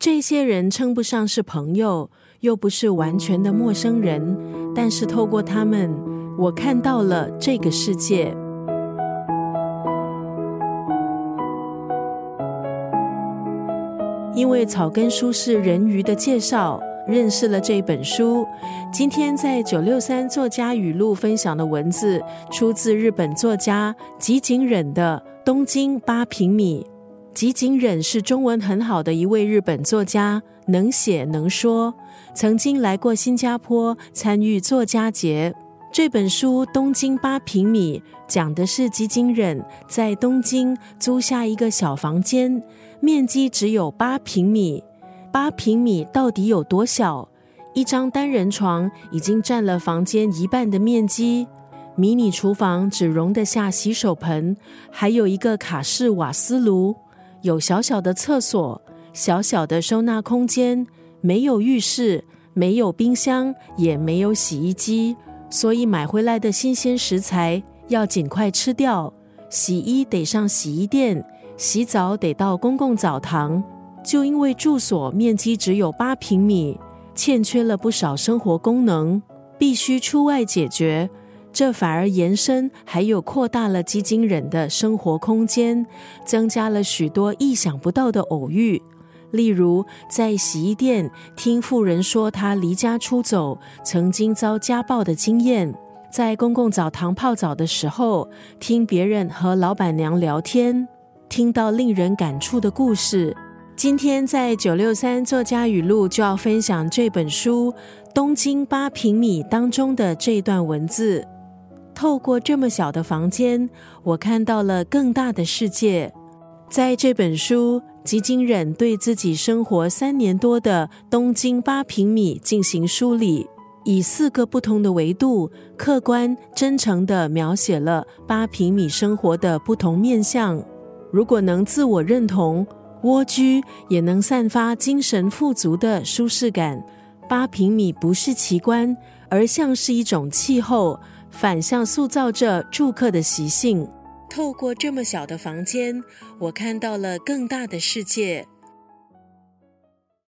这些人称不上是朋友，又不是完全的陌生人，但是透过他们，我看到了这个世界。因为草根书是人鱼的介绍，认识了这本书。今天在九六三作家语录分享的文字，出自日本作家吉井忍的《东京八平米》。吉井忍是中文很好的一位日本作家，能写能说，曾经来过新加坡参与作家节。这本书《东京八平米》讲的是吉井忍在东京租下一个小房间，面积只有八平米。八平米到底有多小？一张单人床已经占了房间一半的面积，迷你厨房只容得下洗手盆，还有一个卡式瓦斯炉。有小小的厕所，小小的收纳空间，没有浴室，没有冰箱，也没有洗衣机，所以买回来的新鲜食材要尽快吃掉。洗衣得上洗衣店，洗澡得到公共澡堂。就因为住所面积只有八平米，欠缺了不少生活功能，必须出外解决。这反而延伸，还有扩大了基金人的生活空间，增加了许多意想不到的偶遇。例如，在洗衣店听妇人说她离家出走，曾经遭家暴的经验；在公共澡堂泡澡的时候，听别人和老板娘聊天，听到令人感触的故事。今天在九六三作家语录就要分享这本书《东京八平米》当中的这段文字。透过这么小的房间，我看到了更大的世界。在这本书，吉井忍对自己生活三年多的东京八平米进行梳理，以四个不同的维度，客观真诚地描写了八平米生活的不同面相。如果能自我认同，蜗居也能散发精神富足的舒适感。八平米不是奇观，而像是一种气候。反向塑造着住客的习性。透过这么小的房间，我看到了更大的世界。